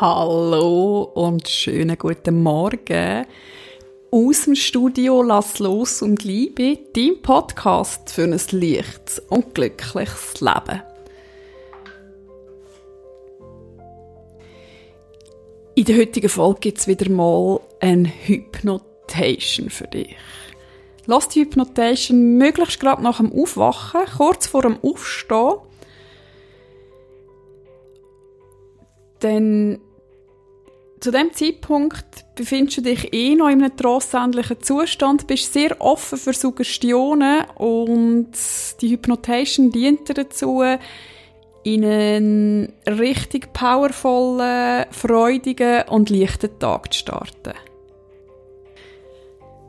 Hallo und schönen guten Morgen aus dem Studio Lass los und Liebe, dein Podcast für ein leichtes und glückliches Leben. In der heutigen Folge gibt es wieder mal eine Hypnotation für dich. Lass die Hypnotation möglichst gerade nach dem Aufwachen, kurz vor dem Aufstehen, Denn zu dem Zeitpunkt befindest du dich eh noch in einem trostsähnlichen Zustand, bist sehr offen für Suggestionen und die Hypnotation dient dir dazu, in einen richtig powervollen, freudigen und leichten Tag zu starten.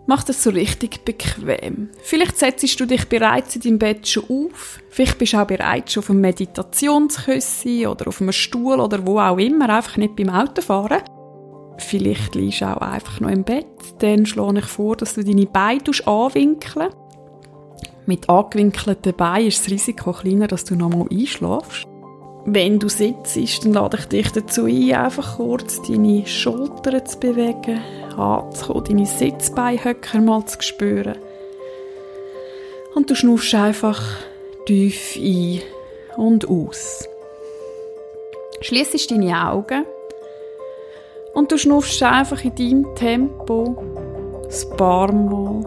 Mach das so richtig bequem. Vielleicht setzt du dich bereits in deinem Bett schon auf. Vielleicht bist du auch bereits schon auf einem Meditationsküssi oder auf einem Stuhl oder wo auch immer, einfach nicht beim Autofahren. Vielleicht liegst du auch einfach noch im Bett. Dann schlage ich vor, dass du deine Beine anwinkeln Mit angewinkelten Beinen ist das Risiko kleiner, dass du noch mal einschläfst. Wenn du sitzt, dann lade ich dich dazu ein, einfach kurz deine Schultern zu bewegen, anzukommen, deine Sitzbeinhöcker mal zu spüren. Und du schnuffst einfach tief ein und aus. Schließest deine Augen und du schnuffst einfach in deinem Tempo ein paar Mal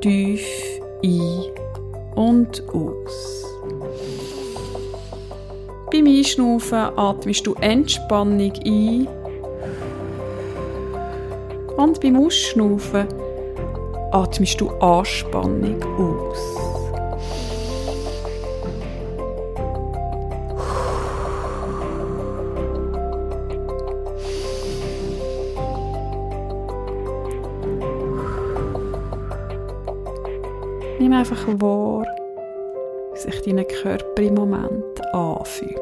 tief ein und aus. Beim Einschnaufen atmest du Entspannung ein und beim Ausschnaufen atmest du Anspannung aus. Einfach wahr, wie sich dein Körper im Moment anfühlt.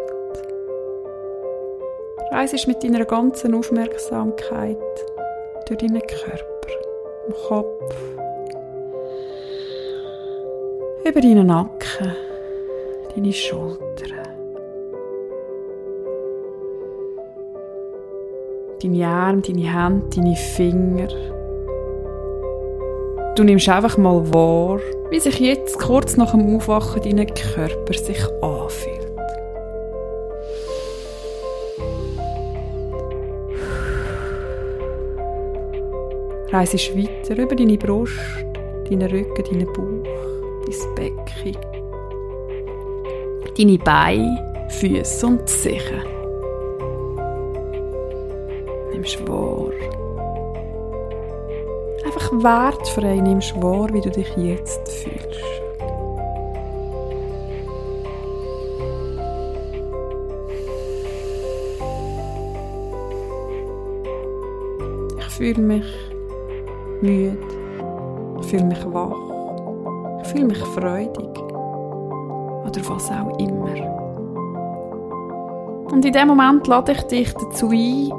Reisest mit deiner ganzen Aufmerksamkeit durch deinen Körper, im Kopf, über deinen Nacken, deine Schultern, deine Arme, deine Hände, deine Finger. Du nimmst einfach mal wahr, wie sich jetzt kurz nach dem Aufwachen dein Körper sich anfühlt. Reisest weiter über deine Brust, deinen Rücken, deinen Bauch, dein Becken, deine Beine, Füße und Sichen. Nimmst wahr. Einfach wertfrei nimmst wahr, wie du dich jetzt fühlst. Ich fühle mich müde. Ich fühle mich wach. Ich fühle mich freudig. Oder was auch immer. Und in dem Moment lade ich dich dazu ein,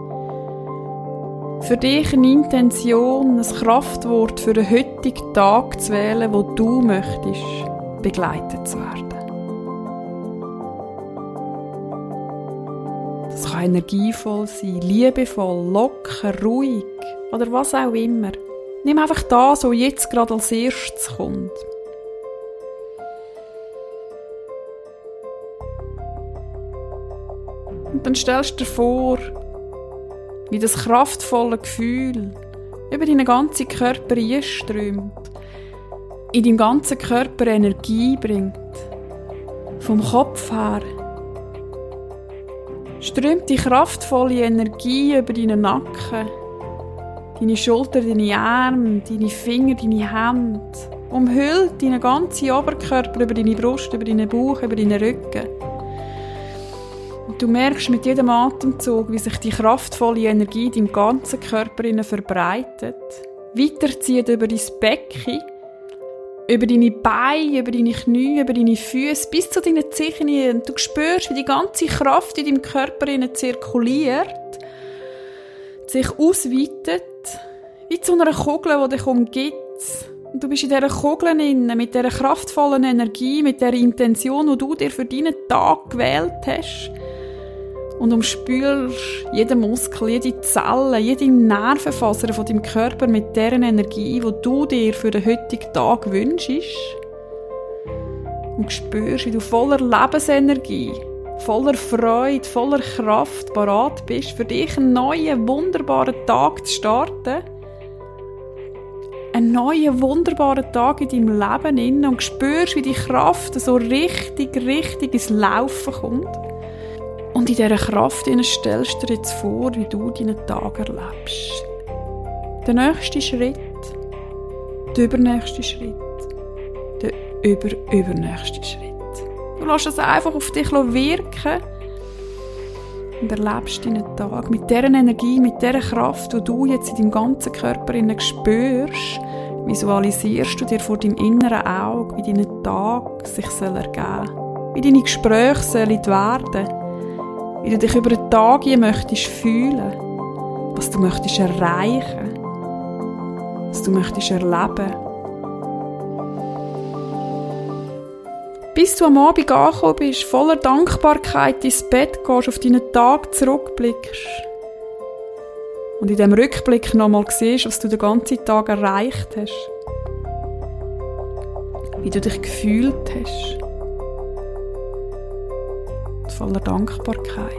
für dich eine Intention, ein Kraftwort für den heutigen Tag zu wählen, wo du möchtest, begleitet zu werden. Das kann energievoll sein, liebevoll, locker, ruhig oder was auch immer. Nimm einfach das, was jetzt gerade als erstes kommt. Und dann stellst du dir vor, wie das kraftvolle Gefühl über deinen ganzen Körper einströmt, in deinem ganzen Körper Energie bringt. Vom Kopf her strömt die kraftvolle Energie über deinen Nacken deine Schulter, deine Arme, deine Finger, deine Hände. Umhüllt deinen ganzen Oberkörper über deine Brust, über deinen Bauch, über deinen Rücken. Du merkst mit jedem Atemzug, wie sich die kraftvolle Energie deinem ganzen Körper verbreitet, weiterzieht über dein Becken, über deine Beine, über deine Knie, über deine Füße, bis zu deinen Zehen. Du spürst, wie die ganze Kraft in deinem Körper zirkuliert, sich ausweitet wie zu einer Kugel, die dich umgibt. Und du bist in dieser Kugel inne, mit dieser kraftvollen Energie, mit der Intention, die du dir für deinen Tag gewählt hast. Und umspülst jeden Muskel, jede Zelle, jede Nervenfaser von deinem Körper mit deren Energie, die du dir für den heutigen Tag wünschst. Und spürst, wie du voller Lebensenergie, voller Freude, voller Kraft parat bist, für dich einen neuen, wunderbaren Tag zu starten. Einen neuen, wunderbaren Tag in deinem Leben und spürst, wie die Kraft so richtig, richtig ins Laufen kommt. Und in dieser Kraft stellst du dir jetzt vor, wie du deinen Tag erlebst. Der nächste Schritt, der übernächste Schritt, der über-übernächste Schritt. Du lässt es einfach auf dich wirken und erlebst deinen Tag mit dieser Energie, mit dieser Kraft, die du jetzt in deinem ganzen Körper spürst, visualisierst du dir vor deinem inneren Auge, wie dein Tag sich ergeben soll, wie deine Gespräche sollen werden wie du dich über den Tag hier möchtest fühlen, was du möchtest erreichen, was du möchtest erleben. Bis du am Abend angekommen bist, voller Dankbarkeit ins Bett gehst, auf deinen Tag zurückblickst. Und in dem Rückblick nochmal siehst, was du den ganzen Tag erreicht hast, wie du dich gefühlt hast voller Dankbarkeit.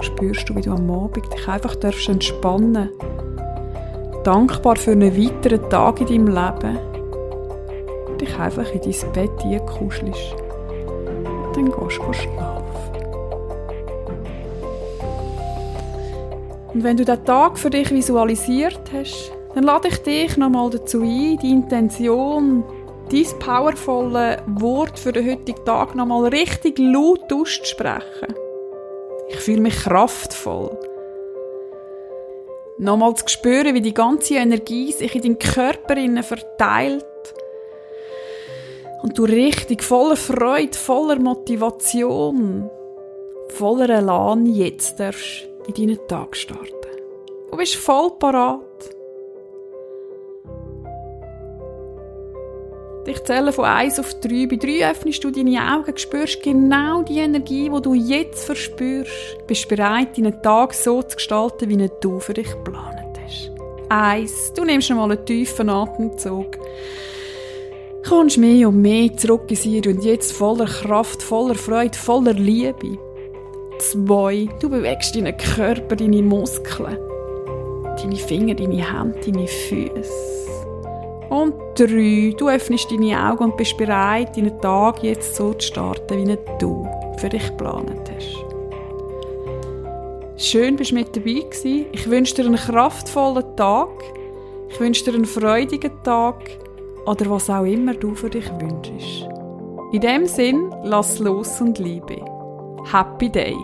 Spürst du, wie du am Abend dich einfach darfst entspannen? Dankbar für einen weiteren Tag in deinem Leben? Dich einfach in dein Bett einkuschelst? Dann gehst du schlafen. Und wenn du den Tag für dich visualisiert hast, dann lade ich dich nochmal dazu ein, die Intention dein powervolle Wort für den heutigen Tag nochmal richtig laut auszusprechen. Ich fühle mich kraftvoll. Nochmal zu spüren, wie die ganze Energie sich in deinem Körper verteilt und du richtig voller Freude, voller Motivation, voller Elan jetzt darfst in deinen Tag starten. Du bist voll parat. Ich zähle von 1 auf 3. Bei 3 öffnest du deine Augen, spürst genau die Energie, die du jetzt verspürst. Bist bereit, deinen Tag so zu gestalten, wie du für dich geplant hast. 1. Du nimmst einmal einen tiefen Atemzug. Kommst mehr und mehr zurück ins Hier und jetzt voller Kraft, voller Freude, voller Liebe. 2. Du bewegst deinen Körper, deine Muskeln, deine Finger, deine Hände, deine Füße. Und drei, du öffnest deine Augen und bist bereit, deinen Tag jetzt so zu starten, wie du für dich geplant hast. Schön, bist du mit dabei gewesen. Ich wünsche dir einen kraftvollen Tag. Ich wünsche dir einen freudigen Tag oder was auch immer du für dich wünschst. In dem Sinn, lass los und liebe. Happy Day!